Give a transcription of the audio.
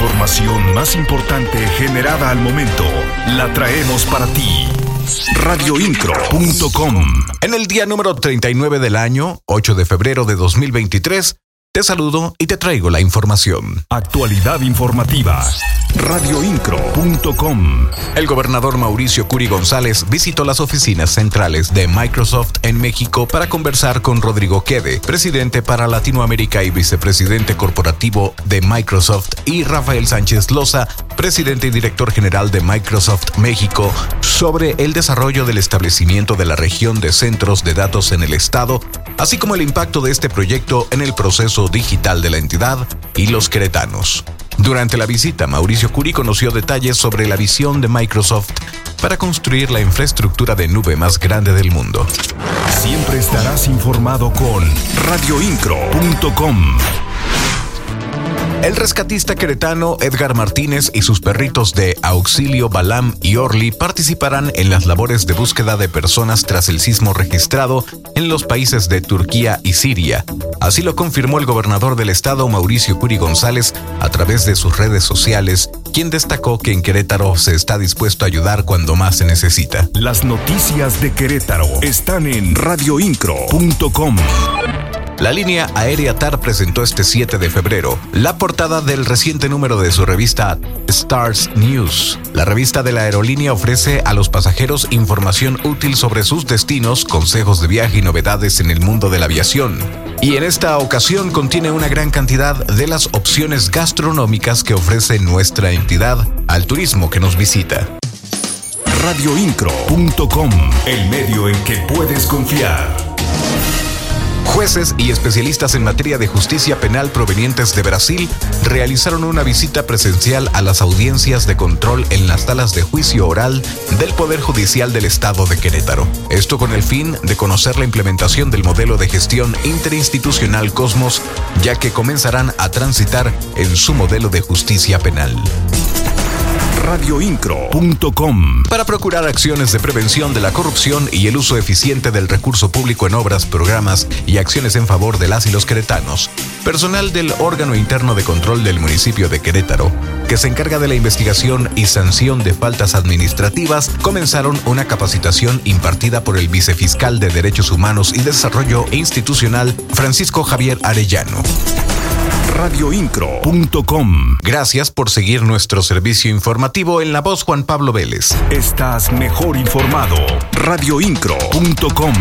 información más importante generada al momento la traemos para ti. Radioincro.com En el día número 39 del año, 8 de febrero de 2023, te saludo y te traigo la información. Actualidad informativa. Radioincro.com El gobernador Mauricio Curi González visitó las oficinas centrales de Microsoft en México para conversar con Rodrigo Quede, presidente para Latinoamérica y vicepresidente corporativo de Microsoft, y Rafael Sánchez Loza, presidente y director general de Microsoft México, sobre el desarrollo del establecimiento de la región de centros de datos en el Estado, así como el impacto de este proyecto en el proceso digital de la entidad y los queretanos. Durante la visita, Mauricio Curi conoció detalles sobre la visión de Microsoft para construir la infraestructura de nube más grande del mundo. Siempre estarás informado con radioincro.com. El rescatista queretano Edgar Martínez y sus perritos de Auxilio Balam y Orly participarán en las labores de búsqueda de personas tras el sismo registrado en los países de Turquía y Siria. Así lo confirmó el gobernador del estado Mauricio Curi González a través de sus redes sociales, quien destacó que en Querétaro se está dispuesto a ayudar cuando más se necesita. Las noticias de Querétaro están en radioincro.com. La línea aérea TAR presentó este 7 de febrero la portada del reciente número de su revista Stars News. La revista de la aerolínea ofrece a los pasajeros información útil sobre sus destinos, consejos de viaje y novedades en el mundo de la aviación. Y en esta ocasión contiene una gran cantidad de las opciones gastronómicas que ofrece nuestra entidad al turismo que nos visita. Radioincro.com, el medio en que puedes confiar. Jueces y especialistas en materia de justicia penal provenientes de Brasil realizaron una visita presencial a las audiencias de control en las salas de juicio oral del Poder Judicial del Estado de Querétaro. Esto con el fin de conocer la implementación del modelo de gestión interinstitucional Cosmos, ya que comenzarán a transitar en su modelo de justicia penal radioincro.com para procurar acciones de prevención de la corrupción y el uso eficiente del recurso público en obras, programas y acciones en favor de las y los queretanos. Personal del órgano interno de control del municipio de Querétaro, que se encarga de la investigación y sanción de faltas administrativas, comenzaron una capacitación impartida por el vicefiscal de Derechos Humanos y Desarrollo Institucional, Francisco Javier Arellano radioincro.com. Gracias por seguir nuestro servicio informativo en la voz Juan Pablo Vélez. Estás mejor informado. radioincro.com.